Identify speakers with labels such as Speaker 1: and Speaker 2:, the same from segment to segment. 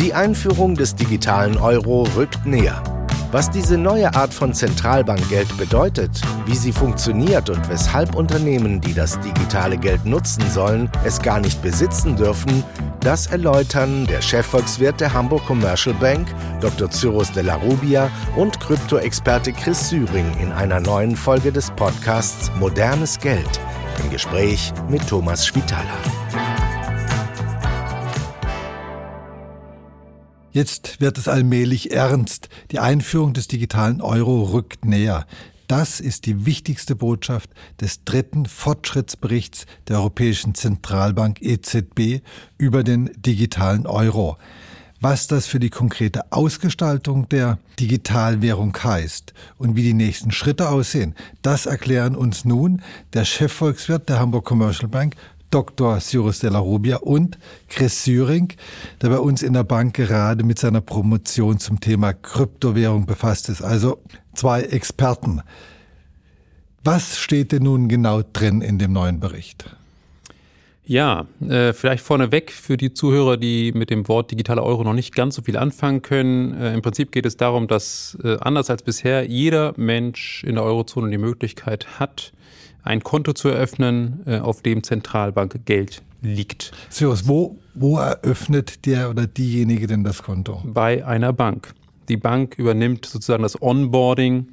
Speaker 1: Die Einführung des digitalen Euro rückt näher. Was diese neue Art von Zentralbankgeld bedeutet, wie sie funktioniert und weshalb Unternehmen, die das digitale Geld nutzen sollen, es gar nicht besitzen dürfen, das erläutern der Chefvolkswirt der Hamburg Commercial Bank, Dr. Cyrus de la Rubia und Kryptoexperte Chris Syring in einer neuen Folge des Podcasts Modernes Geld im Gespräch mit Thomas Schwitaler.
Speaker 2: Jetzt wird es allmählich ernst. Die Einführung des digitalen Euro rückt näher. Das ist die wichtigste Botschaft des dritten Fortschrittsberichts der Europäischen Zentralbank EZB über den digitalen Euro. Was das für die konkrete Ausgestaltung der Digitalwährung heißt und wie die nächsten Schritte aussehen, das erklären uns nun der Chefvolkswirt der Hamburg Commercial Bank, Dr. Cyrus de la Rubia und Chris Syring, der bei uns in der Bank gerade mit seiner Promotion zum Thema Kryptowährung befasst ist. Also zwei Experten. Was steht denn nun genau drin in dem neuen Bericht?
Speaker 3: Ja, äh, vielleicht vorneweg für die Zuhörer, die mit dem Wort digitaler Euro noch nicht ganz so viel anfangen können. Äh, Im Prinzip geht es darum, dass äh, anders als bisher jeder Mensch in der Eurozone die Möglichkeit hat, ein Konto zu eröffnen, äh, auf dem Zentralbankgeld liegt.
Speaker 2: Cyrus, wo, wo eröffnet der oder diejenige denn das Konto?
Speaker 3: Bei einer Bank. Die Bank übernimmt sozusagen das Onboarding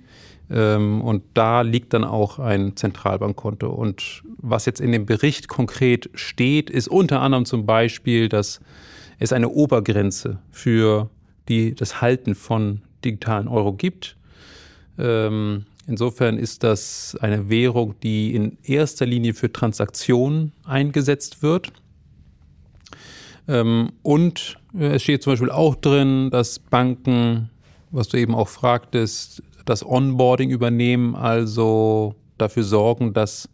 Speaker 3: ähm, und da liegt dann auch ein Zentralbankkonto. Und was jetzt in dem Bericht konkret steht, ist unter anderem zum Beispiel, dass es eine Obergrenze für die, das Halten von digitalen Euro gibt. Ähm, Insofern ist das eine Währung, die in erster Linie für Transaktionen eingesetzt wird. Ähm, und äh, es steht zum Beispiel auch drin, dass Banken, was du eben auch fragtest, das Onboarding übernehmen, also dafür sorgen, dass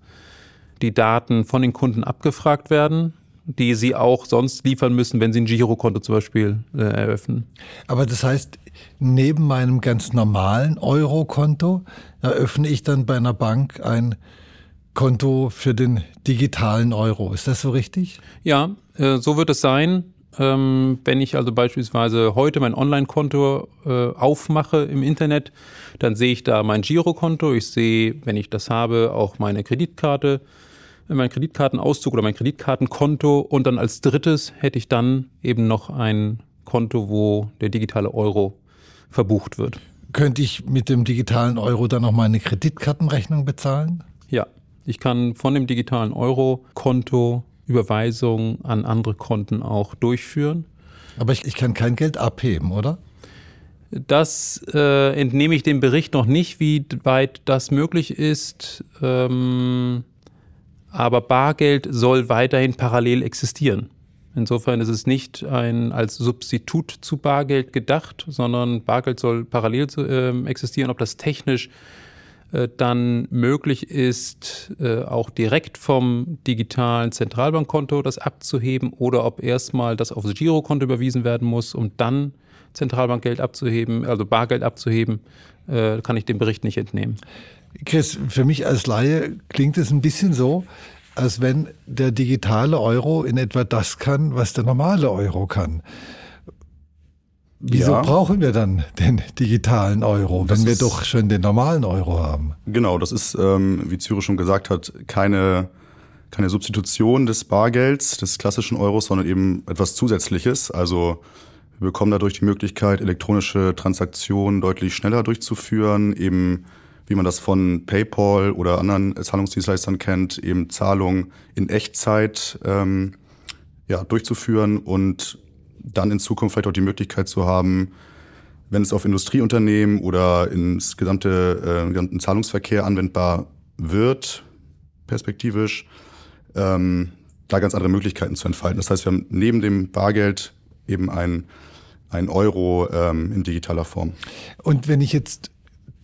Speaker 3: die Daten von den Kunden abgefragt werden die sie auch sonst liefern müssen, wenn sie ein Girokonto zum Beispiel äh, eröffnen.
Speaker 2: Aber das heißt, neben meinem ganz normalen Eurokonto eröffne ich dann bei einer Bank ein Konto für den digitalen Euro. Ist das so richtig?
Speaker 3: Ja, äh, so wird es sein. Ähm, wenn ich also beispielsweise heute mein Online-Konto äh, aufmache im Internet, dann sehe ich da mein Girokonto. Ich sehe, wenn ich das habe, auch meine Kreditkarte mein Kreditkartenauszug oder mein Kreditkartenkonto und dann als drittes hätte ich dann eben noch ein Konto, wo der digitale Euro verbucht wird.
Speaker 2: Könnte ich mit dem digitalen Euro dann noch meine Kreditkartenrechnung bezahlen?
Speaker 3: Ja, ich kann von dem digitalen Euro-Konto Überweisungen an andere Konten auch durchführen.
Speaker 2: Aber ich, ich kann kein Geld abheben, oder?
Speaker 3: Das äh, entnehme ich dem Bericht noch nicht, wie weit das möglich ist. Ähm, aber Bargeld soll weiterhin parallel existieren. Insofern ist es nicht ein, als Substitut zu Bargeld gedacht, sondern Bargeld soll parallel zu, äh, existieren. Ob das technisch äh, dann möglich ist, äh, auch direkt vom digitalen Zentralbankkonto das abzuheben oder ob erstmal das aufs Girokonto überwiesen werden muss, um dann Zentralbankgeld abzuheben, also Bargeld abzuheben, äh, kann ich dem Bericht nicht entnehmen.
Speaker 2: Chris, für mich als Laie klingt es ein bisschen so, als wenn der digitale Euro in etwa das kann, was der normale Euro kann. Wieso ja. brauchen wir dann den digitalen Euro, wenn wir doch schon den normalen Euro haben?
Speaker 4: Genau, das ist, ähm, wie Zyro schon gesagt hat, keine, keine Substitution des Bargelds, des klassischen Euros, sondern eben etwas Zusätzliches. Also wir bekommen dadurch die Möglichkeit, elektronische Transaktionen deutlich schneller durchzuführen, eben wie man das von PayPal oder anderen Zahlungsdienstleistern kennt, eben Zahlungen in Echtzeit ähm, ja, durchzuführen und dann in Zukunft vielleicht auch die Möglichkeit zu haben, wenn es auf Industrieunternehmen oder ins gesamte äh, gesamten Zahlungsverkehr anwendbar wird, perspektivisch, ähm, da ganz andere Möglichkeiten zu entfalten. Das heißt, wir haben neben dem Bargeld eben ein, ein Euro ähm, in digitaler Form.
Speaker 2: Und wenn ich jetzt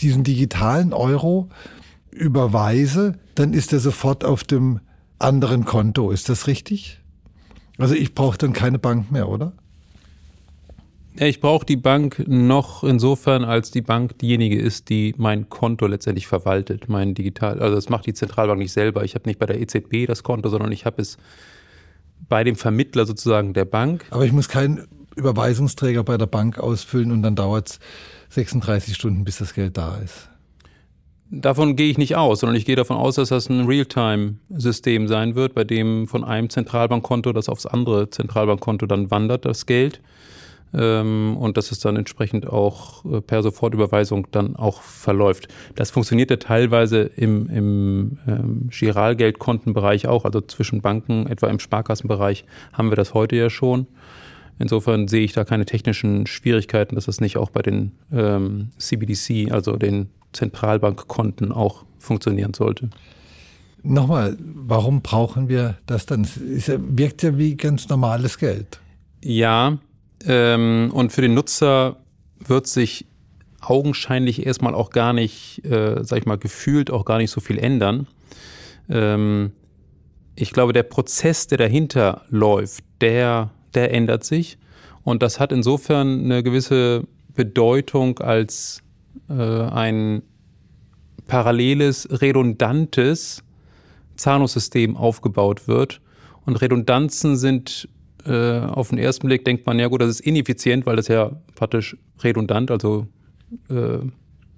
Speaker 2: diesen digitalen Euro überweise, dann ist er sofort auf dem anderen Konto. Ist das richtig? Also ich brauche dann keine Bank mehr, oder?
Speaker 3: Ja, ich brauche die Bank noch insofern, als die Bank diejenige ist, die mein Konto letztendlich verwaltet, mein digital. Also das macht die Zentralbank nicht selber. Ich habe nicht bei der EZB das Konto, sondern ich habe es bei dem Vermittler sozusagen der Bank.
Speaker 2: Aber ich muss kein Überweisungsträger bei der Bank ausfüllen und dann dauert es 36 Stunden, bis das Geld da ist.
Speaker 3: Davon gehe ich nicht aus, sondern ich gehe davon aus, dass das ein Realtime-System sein wird, bei dem von einem Zentralbankkonto das aufs andere Zentralbankkonto dann wandert, das Geld. Ähm, und dass es dann entsprechend auch äh, per Sofortüberweisung dann auch verläuft. Das funktioniert ja teilweise im, im ähm, Giralgeldkontenbereich auch, also zwischen Banken, etwa im Sparkassenbereich haben wir das heute ja schon. Insofern sehe ich da keine technischen Schwierigkeiten, dass das nicht auch bei den ähm, CBDC, also den Zentralbankkonten auch funktionieren sollte.
Speaker 2: Nochmal, warum brauchen wir das dann? Es wirkt ja wie ganz normales Geld.
Speaker 3: Ja, ähm, und für den Nutzer wird sich augenscheinlich erstmal auch gar nicht, äh, sag ich mal, gefühlt auch gar nicht so viel ändern. Ähm, ich glaube, der Prozess, der dahinter läuft, der, der ändert sich. Und das hat insofern eine gewisse Bedeutung als äh, ein paralleles, redundantes Zahlungssystem aufgebaut wird. Und Redundanzen sind äh, auf den ersten Blick, denkt man, ja gut, das ist ineffizient, weil das ja praktisch redundant, also
Speaker 2: äh,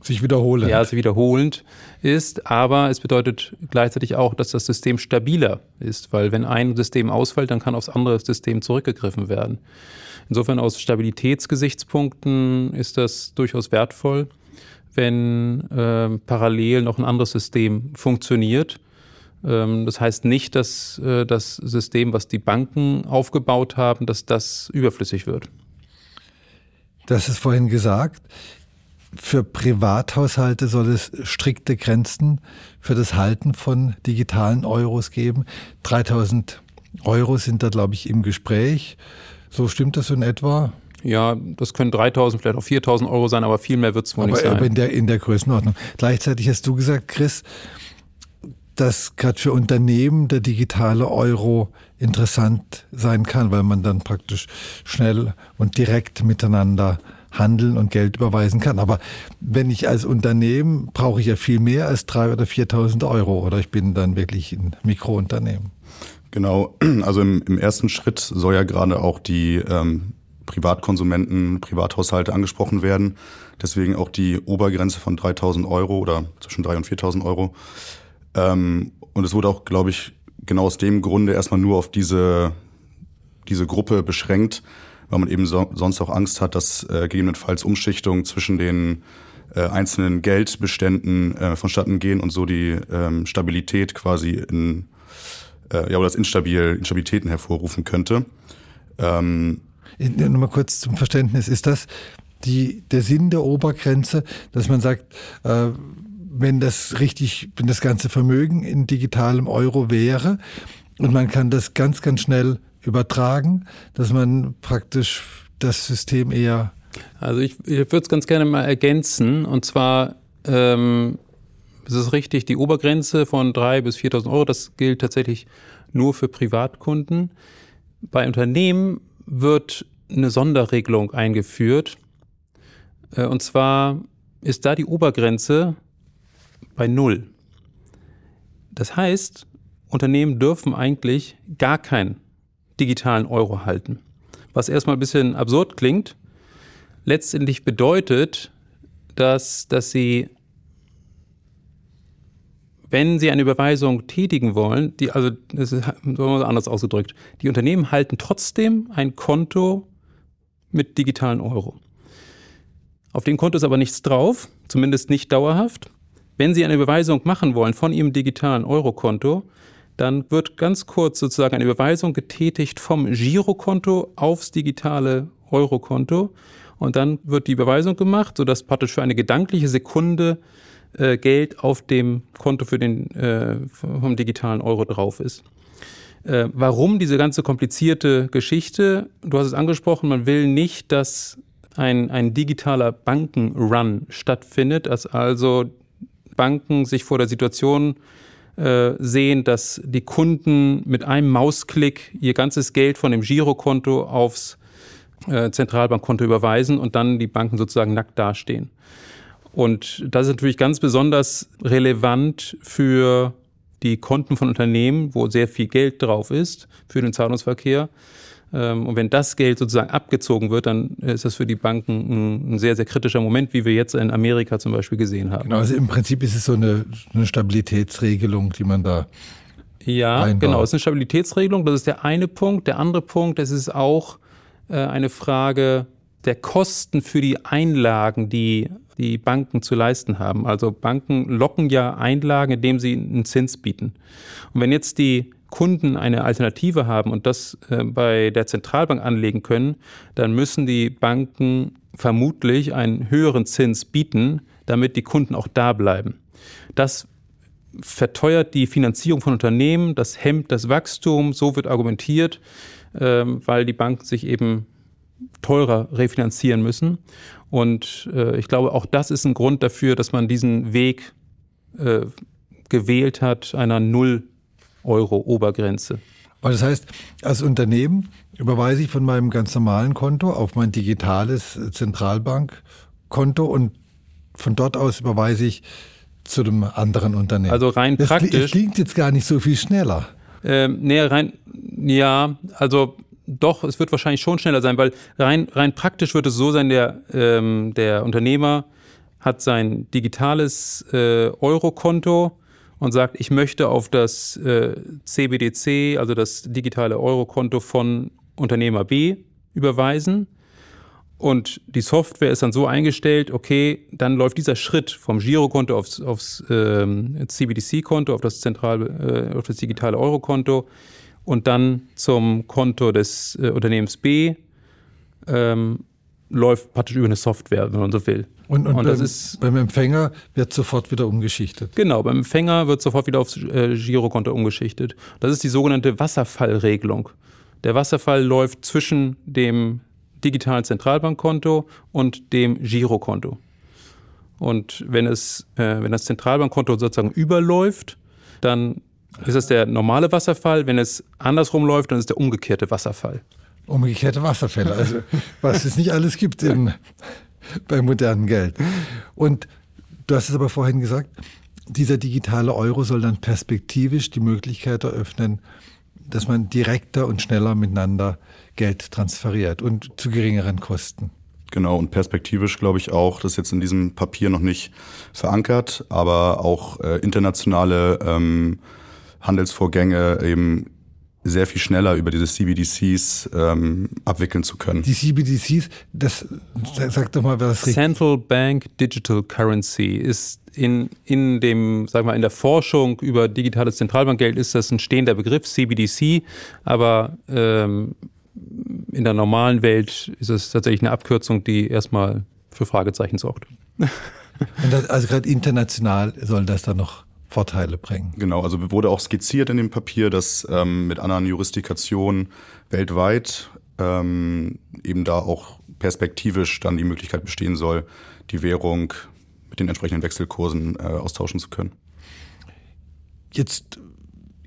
Speaker 2: sich wiederholend.
Speaker 3: Ja, sich wiederholend ist. Aber es bedeutet gleichzeitig auch, dass das System stabiler ist, weil wenn ein System ausfällt, dann kann aufs andere System zurückgegriffen werden. Insofern aus Stabilitätsgesichtspunkten ist das durchaus wertvoll wenn äh, parallel noch ein anderes System funktioniert. Ähm, das heißt nicht, dass äh, das System, was die Banken aufgebaut haben, dass das überflüssig wird.
Speaker 2: Das ist vorhin gesagt. Für Privathaushalte soll es strikte Grenzen für das Halten von digitalen Euros geben. 3000 Euro sind da, glaube ich, im Gespräch. So stimmt das in etwa?
Speaker 3: Ja, das können 3000, vielleicht auch 4000 Euro sein, aber viel mehr wird es wohl aber, nicht sein.
Speaker 2: Aber in der, in der Größenordnung. Gleichzeitig hast du gesagt, Chris, dass gerade für Unternehmen der digitale Euro interessant sein kann, weil man dann praktisch schnell und direkt miteinander handeln und Geld überweisen kann. Aber wenn ich als Unternehmen brauche ich ja viel mehr als drei oder 4.000 Euro oder ich bin dann wirklich ein Mikrounternehmen.
Speaker 4: Genau, also im, im ersten Schritt soll ja gerade auch die ähm, Privatkonsumenten, Privathaushalte angesprochen werden. Deswegen auch die Obergrenze von 3.000 Euro oder zwischen 3.000 und 4.000 Euro. Ähm, und es wurde auch, glaube ich, genau aus dem Grunde erstmal nur auf diese, diese Gruppe beschränkt, weil man eben so, sonst auch Angst hat, dass äh, gegebenenfalls Umschichtungen zwischen den äh, einzelnen Geldbeständen äh, vonstatten gehen und so die ähm, Stabilität quasi in, äh, ja, oder das Instabil, Instabilitäten hervorrufen könnte. Ähm,
Speaker 2: nur mal kurz zum Verständnis, ist das die, der Sinn der Obergrenze, dass man sagt, äh, wenn das richtig, wenn das ganze Vermögen in digitalem Euro wäre und man kann das ganz, ganz schnell übertragen, dass man praktisch das System eher.
Speaker 3: Also ich, ich würde es ganz gerne mal ergänzen und zwar ähm, es ist richtig, die Obergrenze von 3.000 bis 4.000 Euro, das gilt tatsächlich nur für Privatkunden. Bei Unternehmen wird eine Sonderregelung eingeführt. Äh, und zwar ist da die Obergrenze bei Null. Das heißt, Unternehmen dürfen eigentlich gar keinen digitalen Euro halten. Was erstmal ein bisschen absurd klingt, letztendlich bedeutet, dass, dass sie wenn Sie eine Überweisung tätigen wollen, die, also das ist anders ausgedrückt, die Unternehmen halten trotzdem ein Konto mit digitalen Euro. Auf dem Konto ist aber nichts drauf, zumindest nicht dauerhaft. Wenn Sie eine Überweisung machen wollen von Ihrem digitalen Euro-Konto, dann wird ganz kurz sozusagen eine Überweisung getätigt vom Girokonto aufs digitale Euro-Konto und dann wird die Überweisung gemacht, sodass praktisch für eine gedankliche Sekunde äh, Geld auf dem Konto für den äh, vom digitalen Euro drauf ist. Äh, warum diese ganze komplizierte Geschichte? Du hast es angesprochen, man will nicht, dass ein, ein digitaler Bankenrun stattfindet, dass also Banken sich vor der Situation äh, sehen, dass die Kunden mit einem Mausklick ihr ganzes Geld von dem Girokonto aufs äh, Zentralbankkonto überweisen und dann die Banken sozusagen nackt dastehen. Und das ist natürlich ganz besonders relevant für die Konten von Unternehmen, wo sehr viel Geld drauf ist für den Zahlungsverkehr. Ähm, und wenn das Geld sozusagen abgezogen wird, dann ist das für die Banken ein, sehr, sehr kritischer Moment, wie wir jetzt in Amerika zum Beispiel gesehen haben.
Speaker 2: Genau, also im Prinzip ist es so eine, eine Stabilitätsregelung, die man da.
Speaker 3: Ja, einbaut. genau, es ist eine Stabilitätsregelung. Das ist der eine Punkt. Der andere Punkt, es ist auch äh, eine Frage der Kosten für die Einlagen, die die Banken zu leisten haben. Also Banken locken ja Einlagen, indem sie einen Zins bieten. Und wenn jetzt die Kunden eine Alternative haben und das äh, bei der Zentralbank anlegen können, dann müssen die Banken vermutlich einen höheren Zins bieten, damit die Kunden auch da bleiben. Das verteuert die Finanzierung von Unternehmen, das hemmt das Wachstum, so wird argumentiert, ähm, weil die Banken sich eben teurer refinanzieren müssen. Und äh, ich glaube, auch das ist ein Grund dafür, dass man diesen Weg äh, gewählt hat, einer Null Euro Obergrenze.
Speaker 2: Aber das heißt, als Unternehmen überweise ich von meinem ganz normalen Konto auf mein digitales Zentralbankkonto und von dort aus überweise ich zu dem anderen Unternehmen.
Speaker 3: Also rein
Speaker 2: das
Speaker 3: praktisch.
Speaker 2: Das klingt jetzt gar nicht so viel schneller.
Speaker 3: Ähm, nee, rein, ja, also doch, es wird wahrscheinlich schon schneller sein, weil rein, rein praktisch wird es so sein, der, ähm, der Unternehmer hat sein digitales äh, Euro-Konto und sagt, ich möchte auf das äh, CBDC, also das digitale Eurokonto von Unternehmer B überweisen. Und die Software ist dann so eingestellt, okay, dann läuft dieser Schritt vom Girokonto aufs, aufs ähm, CBDC-Konto, auf das zentrale, äh, auf das digitale Eurokonto und dann zum Konto des äh, Unternehmens B ähm, läuft praktisch über eine Software, wenn man so will.
Speaker 2: Und, und, und beim, ist, beim, Empfänger wird sofort wieder umgeschichtet.
Speaker 3: Genau, beim Empfänger wird sofort wieder aufs äh, Girokonto umgeschichtet. Das ist die sogenannte Wasserfallregelung. Der Wasserfall läuft zwischen dem digitalen Zentralbankkonto und dem Girokonto. Und wenn es, äh, wenn das Zentralbankkonto sozusagen überläuft, dann ist das der normale Wasserfall. Wenn es andersrum läuft, dann ist der umgekehrte Wasserfall.
Speaker 2: Umgekehrte Wasserfälle, also was es nicht alles gibt in beim modernen Geld. Und du hast es aber vorhin gesagt, dieser digitale Euro soll dann perspektivisch die Möglichkeit eröffnen, dass man direkter und schneller miteinander Geld transferiert und zu geringeren Kosten.
Speaker 4: Genau, und perspektivisch glaube ich auch, das ist jetzt in diesem Papier noch nicht verankert, aber auch äh, internationale ähm, Handelsvorgänge eben sehr viel schneller über diese CBDCs ähm, abwickeln zu können.
Speaker 2: Die CBDCs, das sag doch mal, was
Speaker 3: Central Bank Digital Currency ist in, in dem, sag mal, in der Forschung über digitales Zentralbankgeld ist das ein stehender Begriff, CBDC, aber ähm, in der normalen Welt ist es tatsächlich eine Abkürzung, die erstmal für Fragezeichen sorgt.
Speaker 2: Das, also gerade international soll das dann noch Vorteile bringen.
Speaker 4: Genau, also wurde auch skizziert in dem Papier, dass ähm, mit anderen Jurisdikationen weltweit ähm, eben da auch perspektivisch dann die Möglichkeit bestehen soll, die Währung mit den entsprechenden Wechselkursen äh, austauschen zu können.
Speaker 2: Jetzt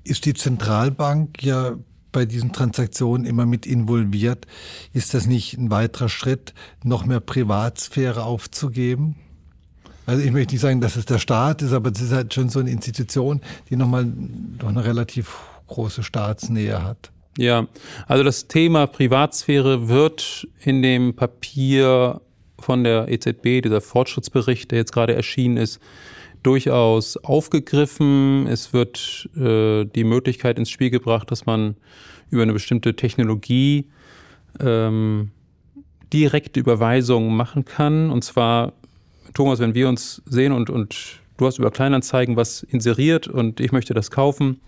Speaker 2: ist die Zentralbank ja bei diesen Transaktionen immer mit involviert. Ist das nicht ein weiterer Schritt, noch mehr Privatsphäre aufzugeben? Also ich möchte nicht sagen, dass es der Staat ist, aber es ist halt schon so eine Institution, die nochmal doch eine relativ große Staatsnähe hat.
Speaker 3: Ja, also das Thema Privatsphäre wird in dem Papier von der EZB, dieser Fortschrittsbericht, der jetzt gerade erschienen ist, durchaus aufgegriffen. Es wird äh, die Möglichkeit ins Spiel gebracht, dass man über eine bestimmte Technologie ähm, direkte Überweisungen machen kann. Und zwar Thomas, wenn wir uns sehen und, und du hast über Kleinanzeigen was inseriert und ich möchte das kaufen,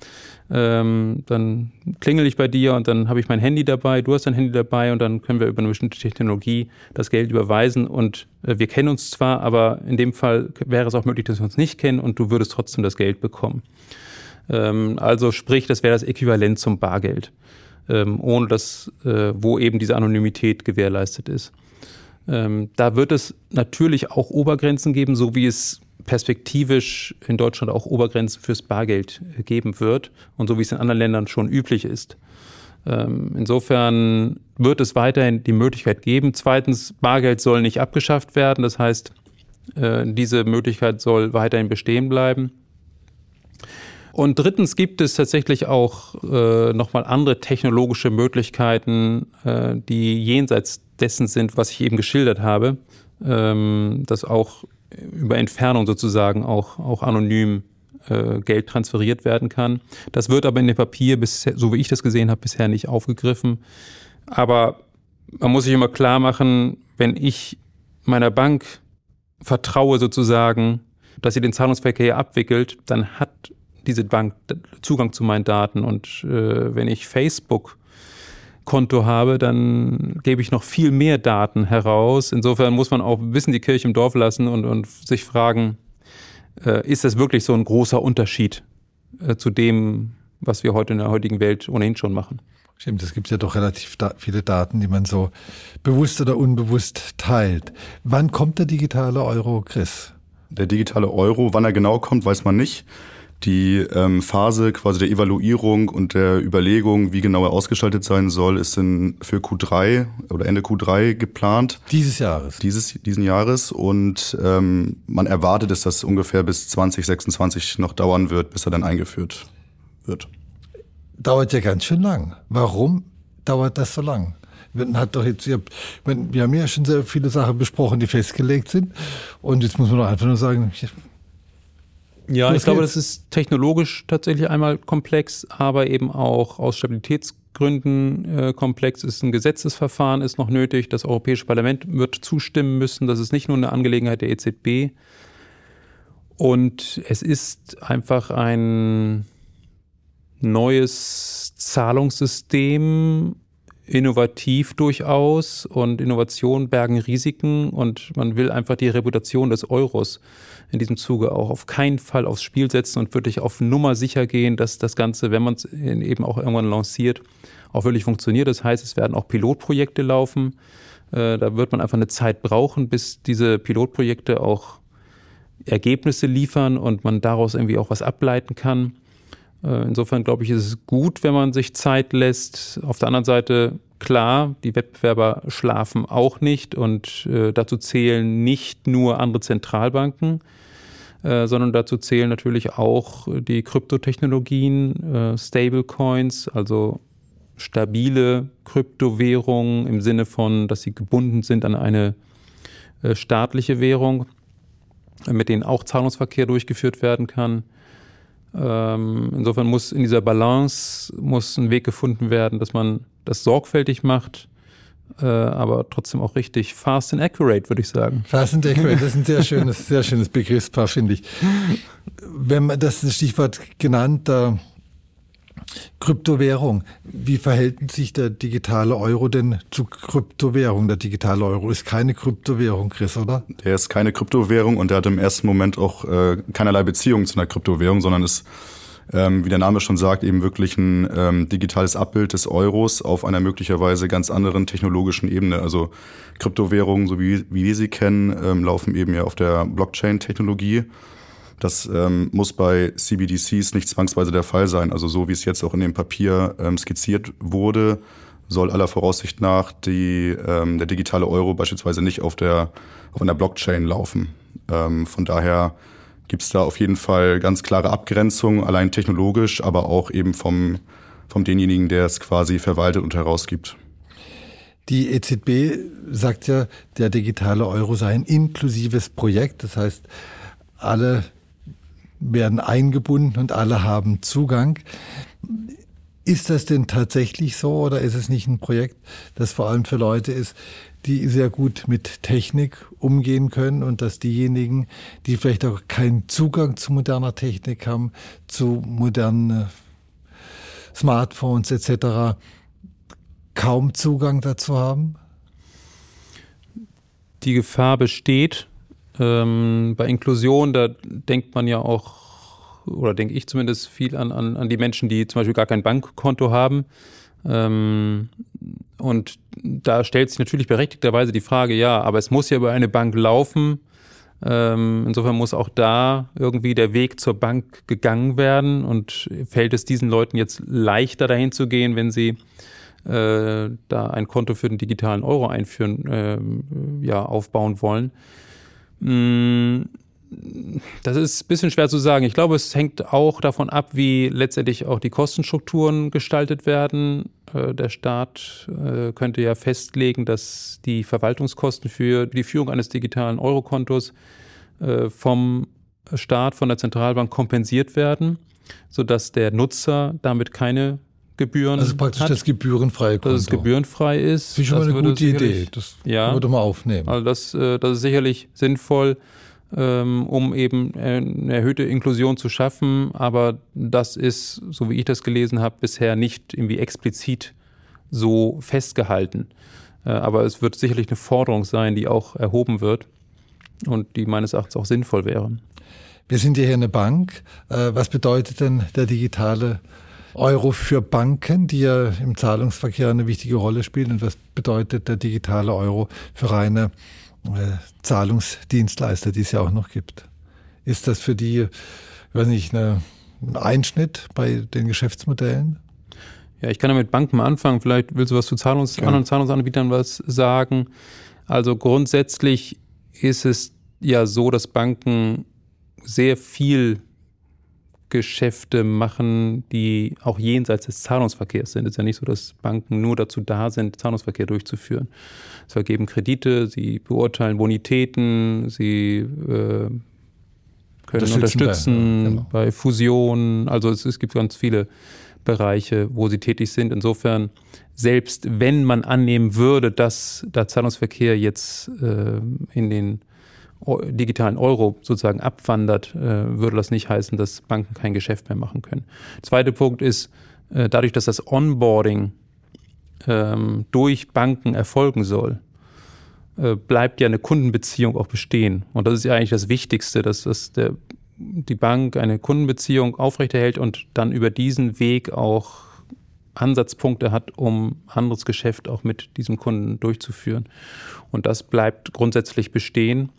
Speaker 3: ähm, dann klingel ich bei dir und dann habe ich mein Handy dabei, du hast dein Handy dabei und dann können wir über eine bestimmte Technologie das Geld überweisen und äh, wir kennen uns zwar, aber in dem Fall wäre es auch möglich, dass wir uns nicht kennen und du würdest trotzdem das Geld bekommen. Ähm, also sprich, das wäre das Äquivalent zum Bargeld, ähm, ohne dass, äh, wo eben diese Anonymität gewährleistet ist. Ähm, da wird es natürlich auch Obergrenzen geben, so wie es perspektivisch in Deutschland auch Obergrenzen fürs Bargeld äh, geben wird und so wie es in anderen Ländern schon üblich ist. Ähm, insofern wird es weiterhin die Möglichkeit geben. Zweitens, Bargeld soll nicht abgeschafft werden. Das heißt, äh, diese Möglichkeit soll weiterhin bestehen bleiben. Und drittens gibt es tatsächlich auch äh, nochmal andere technologische Möglichkeiten, die jenseits dessen sind, was ich eben geschildert habe, ähm, dass auch über Entfernung sozusagen auch, auch anonym äh, Geld transferiert werden kann. Das wird aber in dem Papier, bisher, so wie ich das gesehen habe, bisher nicht aufgegriffen. Aber man muss sich immer klar machen, wenn ich meiner Bank vertraue sozusagen, dass sie den Zahlungsverkehr abwickelt, dann hat diese Bank Zugang zu meinen Daten. Und äh, wenn ich Facebook Konto habe, dann gebe ich noch viel mehr Daten heraus. Insofern muss man auch ein bisschen die Kirche im Dorf lassen und, und sich fragen, äh, ist das wirklich so ein großer Unterschied äh, zu dem, was wir heute in der heutigen Welt ohnehin schon machen?
Speaker 2: Stimmt, es gibt ja doch relativ da viele Daten, die man so bewusst oder unbewusst teilt. Wann kommt der digitale Euro, Chris?
Speaker 4: Der digitale Euro, wann er genau kommt, weiß man nicht. Die ähm, Phase quasi der Evaluierung und der Überlegung, wie genau er ausgestaltet sein soll, ist in, für Q3 oder Ende Q3 geplant.
Speaker 2: Dieses Jahres.
Speaker 4: Dieses, diesen Jahres. Und ähm, man erwartet, dass das ungefähr bis 2026 noch dauern wird, bis er dann eingeführt wird.
Speaker 2: Dauert ja ganz schön lang. Warum dauert das so lang? Man hat doch jetzt, wir haben ja schon sehr viele Sachen besprochen, die festgelegt sind. Und jetzt muss man doch einfach nur sagen,
Speaker 3: ja, ich glaube, das ist technologisch tatsächlich einmal komplex, aber eben auch aus Stabilitätsgründen äh, komplex. Ist ein Gesetzesverfahren ist noch nötig. Das Europäische Parlament wird zustimmen müssen. Das ist nicht nur eine Angelegenheit der EZB. Und es ist einfach ein neues Zahlungssystem, innovativ durchaus und Innovation bergen Risiken und man will einfach die Reputation des Euros in diesem Zuge auch auf keinen Fall aufs Spiel setzen und wirklich auf Nummer sicher gehen, dass das Ganze, wenn man es eben auch irgendwann lanciert, auch wirklich funktioniert. Das heißt, es werden auch Pilotprojekte laufen. Äh, da wird man einfach eine Zeit brauchen, bis diese Pilotprojekte auch Ergebnisse liefern und man daraus irgendwie auch was ableiten kann. Äh, insofern glaube ich, ist es gut, wenn man sich Zeit lässt. Auf der anderen Seite, klar, die Wettbewerber schlafen auch nicht und äh, dazu zählen nicht nur andere Zentralbanken, äh, sondern dazu zählen natürlich auch die Kryptotechnologien, äh, Stablecoins, also stabile Kryptowährungen im Sinne von, dass sie gebunden sind an eine äh, staatliche Währung, mit denen auch Zahlungsverkehr durchgeführt werden kann. Ähm, insofern muss in dieser Balance muss ein Weg gefunden werden, dass man das sorgfältig macht, äh, aber trotzdem auch richtig fast and accurate, würde ich sagen.
Speaker 2: Fast and accurate, das ist ein sehr schönes, sehr schönes Begriffspaar, finde ich. Wenn man das Stichwort genannt, äh, Kryptowährung. Wie verhält sich der digitale Euro denn zu Kryptowährung? Der digitale Euro ist keine Kryptowährung, Chris, oder?
Speaker 4: Der ist keine Kryptowährung und der hat im ersten Moment auch äh, keinerlei Beziehung zu einer Kryptowährung, sondern ist, ähm, wie der Name schon sagt, eben wirklich ein ähm, digitales Abbild des Euros auf einer möglicherweise ganz anderen technologischen Ebene. Also Kryptowährungen, so wie, wie wir sie kennen, ähm, laufen eben ja auf der Blockchain-Technologie. Das ähm, muss bei CBDCs nicht zwangsweise der Fall sein. Also so wie es jetzt auch in dem Papier ähm, skizziert wurde, soll aller Voraussicht nach die, ähm, der digitale Euro beispielsweise nicht auf, der, auf einer Blockchain laufen. Ähm, von daher gibt es da auf jeden Fall ganz klare Abgrenzungen, allein technologisch, aber auch eben vom, vom denjenigen, der es quasi verwaltet und herausgibt.
Speaker 2: Die EZB sagt ja, der digitale Euro sei ein inklusives Projekt. Das heißt, alle werden eingebunden und alle haben Zugang. Ist das denn tatsächlich so oder ist es nicht ein Projekt, das vor allem für Leute ist, die sehr gut mit Technik umgehen können und dass diejenigen, die vielleicht auch keinen Zugang zu moderner Technik haben, zu modernen Smartphones etc., kaum Zugang dazu haben?
Speaker 3: Die Gefahr besteht, ähm, bei Inklusion, da denkt man ja auch, oder denke ich zumindest viel an, an, an die Menschen, die zum Beispiel gar kein Bankkonto haben. Ähm, und da stellt sich natürlich berechtigterweise die Frage, ja, aber es muss ja über eine Bank laufen. Ähm, insofern muss auch da irgendwie der Weg zur Bank gegangen werden. Und fällt es diesen Leuten jetzt leichter dahin zu gehen, wenn sie äh, da ein Konto für den digitalen Euro einführen, äh, ja, aufbauen wollen? Das ist ein bisschen schwer zu sagen. Ich glaube, es hängt auch davon ab, wie letztendlich auch die Kostenstrukturen gestaltet werden. Äh, der Staat äh, könnte ja festlegen, dass die Verwaltungskosten für die Führung eines digitalen Eurokontos äh, vom Staat, von der Zentralbank kompensiert werden, sodass der Nutzer damit keine Gebühren
Speaker 2: Also praktisch
Speaker 3: hat,
Speaker 2: das gebührenfreie Konto.
Speaker 3: dass es gebührenfrei ist.
Speaker 2: Das ist schon mal eine gute Idee.
Speaker 3: sicherlich-
Speaker 2: Das
Speaker 3: Ja.
Speaker 2: würde man aufnehmen.
Speaker 3: Also das, äh, das ist sicherlich sinnvoll, ähm, um eben äh, eine erhöhte Inklusion zu schaffen. Aber das ist, so wie ich das gelesen habe, bisher nicht irgendwie explizit so festgehalten. Äh, aber es wird sicherlich eine Forderung sein, die auch erhoben wird und die meines Erachtens auch sinnvoll wäre.
Speaker 2: Wir sind ja hier eine Bank. Was bedeutet denn der digitale Euro für Banken, die ja im Zahlungsverkehr eine wichtige Rolle spielen? Und was bedeutet der digitale Euro für reine äh, Zahlungsdienstleister, die es ja auch noch gibt? Ist das für die, ich weiß nicht, eine, ein Einschnitt bei den Geschäftsmodellen?
Speaker 3: Ja, ich kann ja mit Banken anfangen. Vielleicht willst du was zu Zahlungs
Speaker 4: Gerne.
Speaker 3: anderen Zahlungsanbietern was sagen. Also grundsätzlich ist es ja so, dass Banken sehr viel Geschäfte machen, die auch jenseits des Zahlungsverkehrs sind. Es ist ja nicht so, dass Banken nur dazu da sind, Zahlungsverkehr durchzuführen. Sie vergeben Kredite, sie beurteilen Bonitäten, sie äh, können
Speaker 2: Unterstützen
Speaker 3: unterstützen,
Speaker 2: bei- genau.
Speaker 3: bei Fusionen. Also es, es gibt ganz viele Bereiche, wo sie tätig sind. Insofern, selbst wenn man annehmen würde, dass der Zahlungsverkehr jetzt äh, in den digitalen Euro sozusagen abwandert, äh, würde das nicht heißen, dass Banken kein Geschäft mehr machen können. Zweiter Punkt ist, äh, dadurch, dass das Onboarding ähm, durch Banken erfolgen soll, äh, bleibt ja eine Kundenbeziehung auch bestehen. Und das ist ja eigentlich das Wichtigste, dass, dass der, die Bank eine Kundenbeziehung aufrechterhält und dann über diesen Weg auch Ansatzpunkte hat, um anderes Geschäft auch mit diesem Kunden durchzuführen. Und das bleibt grundsätzlich bestehen.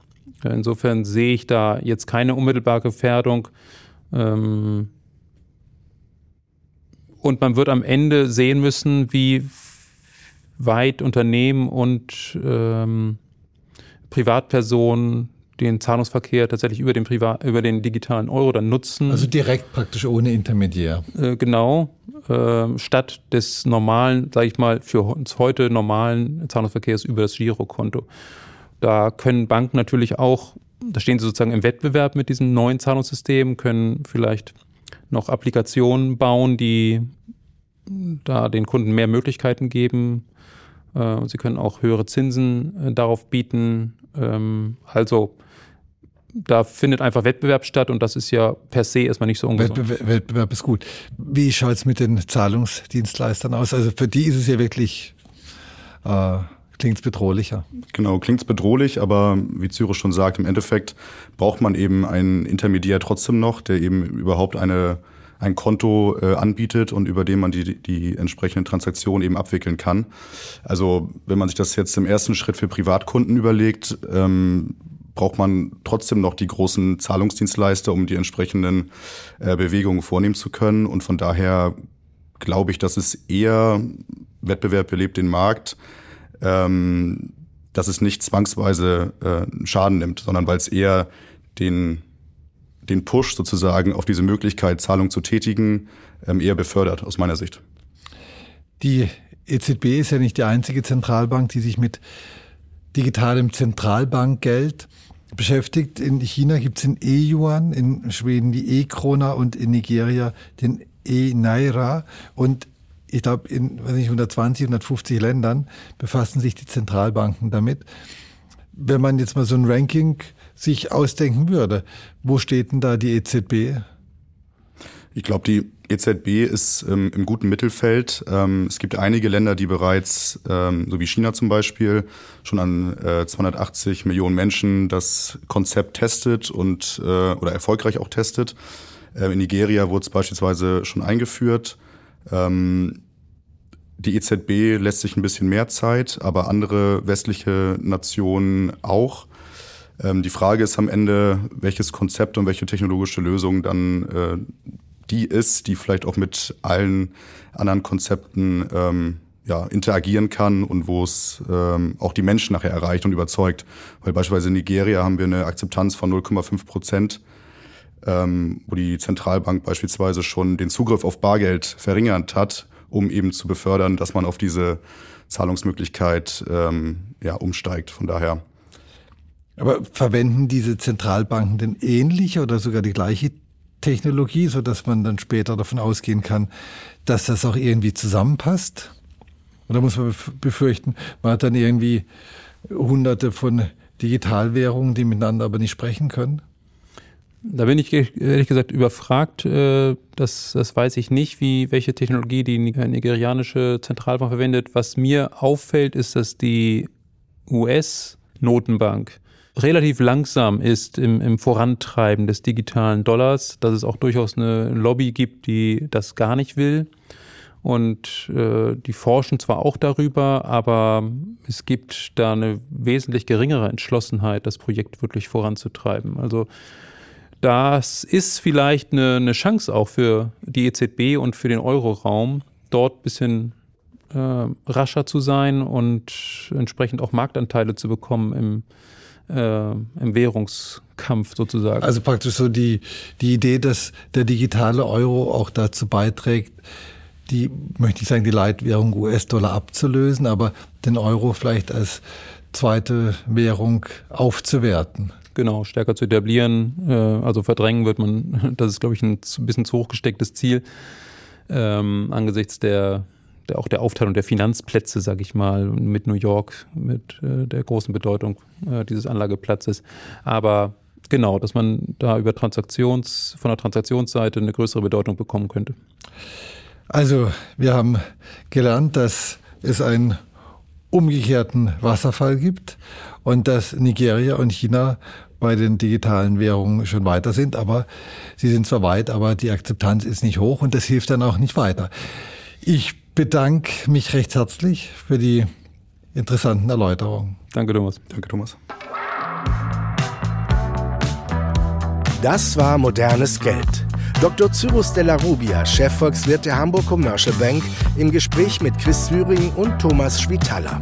Speaker 3: Insofern sehe ich da jetzt keine unmittelbare Gefährdung. Ähm, Und man wird am Ende sehen müssen, wie weit Unternehmen und ähm, Privatpersonen den Zahlungsverkehr tatsächlich über den, Privat über den digitalen Euro dann nutzen.
Speaker 2: Also direkt praktisch ohne Intermediär.
Speaker 3: Äh, genau, äh, statt des normalen, sage ich mal, für uns heute normalen Zahlungsverkehrs über das Girokonto. Da können Banken natürlich auch, da stehen sie sozusagen im Wettbewerb mit diesem neuen Zahlungssystem, können vielleicht noch Applikationen bauen, die da den Kunden mehr Möglichkeiten geben. Äh, sie können auch höhere Zinsen äh, darauf bieten. Ähm, also da findet einfach Wettbewerb statt und das ist ja per se erstmal nicht so ungesund.
Speaker 2: Wettbewerb, Wettbewerb ist gut. Wie schaut es mit den Zahlungsdienstleistern aus? Also für die ist es ja wirklich, äh, klingt es bedrohlicher.
Speaker 4: Genau, klingt bedrohlich, aber wie Cyrus schon sagt, im Endeffekt braucht man eben einen Intermediär trotzdem noch, der eben überhaupt eine, ein Konto äh, anbietet und über den man die, die entsprechenden Transaktionen eben abwickeln kann. Also wenn man sich das jetzt im ersten Schritt für Privatkunden überlegt, ähm, braucht man trotzdem noch die großen Zahlungsdienstleister, um die entsprechenden äh, Bewegungen vornehmen zu können. Und von daher glaube ich, dass es eher Wettbewerb belebt den Markt, ähm, dass es nicht zwangsweise äh, Schaden nimmt, sondern weil es eher den, den Push sozusagen auf diese Möglichkeit, Zahlung zu tätigen, ähm, eher befördert, aus meiner Sicht.
Speaker 2: Die EZB ist ja nicht die einzige Zentralbank, die sich mit digitalem Zentralbankgeld beschäftigt. In China gibt es den E-Yuan, in Schweden die E-Krona und in Nigeria den E-Naira. Und ich glaube, in weiß nicht, 120, 150 Ländern befassen sich die Zentralbanken damit. Wenn man jetzt mal so ein Ranking sich ausdenken würde, wo steht denn da die EZB?
Speaker 4: Ich glaube, die EZB ist ähm, im guten Mittelfeld. Ähm, es gibt einige Länder, die bereits, ähm, so wie China zum Beispiel, schon an äh, 280 Millionen Menschen das Konzept testet und äh, oder erfolgreich auch testet. Äh, in Nigeria wurde es beispielsweise schon eingeführt. Ähm, die EZB lässt sich ein bisschen mehr Zeit, aber andere westliche Nationen auch. Ähm, die Frage ist am Ende, welches Konzept und welche technologische Lösung dann äh, die ist, die vielleicht auch mit allen anderen Konzepten ähm, ja, interagieren kann und wo es ähm, auch die Menschen nachher erreicht und überzeugt. Weil beispielsweise in Nigeria haben wir eine Akzeptanz von 0,5 Prozent, ähm, wo die Zentralbank beispielsweise schon den Zugriff auf Bargeld verringert hat, um eben zu befördern, dass man auf diese Zahlungsmöglichkeit ähm, ja, umsteigt. Von daher.
Speaker 2: Aber verwenden diese Zentralbanken denn ähnliche oder sogar die gleiche Technologie, so dass man dann später davon ausgehen kann, dass das auch irgendwie zusammenpasst? Oder muss man befürchten, man hat dann irgendwie hunderte von Digitalwährungen, die miteinander aber nicht sprechen können?
Speaker 3: Da bin ich ehrlich gesagt überfragt. Äh, das, das weiß ich nicht, wie, welche Technologie die nigerianische Zentralbank verwendet. Was mir auffällt, ist, dass die US-Notenbank relativ langsam ist im, im Vorantreiben des digitalen Dollars, dass es auch durchaus eine Lobby gibt, die das gar nicht will. Und äh, die forschen zwar auch darüber, aber es gibt da eine wesentlich geringere Entschlossenheit, das Projekt wirklich voranzutreiben. Also das ist vielleicht eine, eine Chance auch für die EZB und für den Euroraum, dort ein bisschen äh, rascher zu sein und entsprechend auch Marktanteile zu bekommen im, äh, im Währungskampf sozusagen.
Speaker 2: Also praktisch so die, die Idee, dass der digitale Euro auch dazu beiträgt, die, möchte ich sagen, die Leitwährung US-Dollar abzulösen, aber den Euro vielleicht als zweite Währung aufzuwerten.
Speaker 3: Genau, stärker zu etablieren. Äh, also verdrängen wird man, das ist, glaube ich, ein bisschen zu hoch gestecktes Ziel ähm, angesichts der, der auch der Aufteilung der Finanzplätze, sage ich mal, mit New York, mit äh, der großen Bedeutung äh, dieses Anlageplatzes. Aber genau, dass man da über Transaktions, von der Transaktionsseite eine größere Bedeutung bekommen könnte.
Speaker 2: Also, wir haben gelernt, dass es einen umgekehrten Wasserfall gibt und dass Nigeria und China bei den digitalen Währungen schon weiter sind, aber sie sind zwar weit, aber die Akzeptanz ist nicht hoch und das hilft dann auch nicht weiter. Ich bedanke mich recht herzlich für die interessanten Erläuterungen.
Speaker 3: Danke, Thomas.
Speaker 4: Danke, Thomas.
Speaker 1: Das war modernes Geld. Dr. Cyrus Della Rubia, Chefvolkswirt der Hamburg Commercial Bank, im Gespräch mit Chris Thüring und Thomas Schwitaler.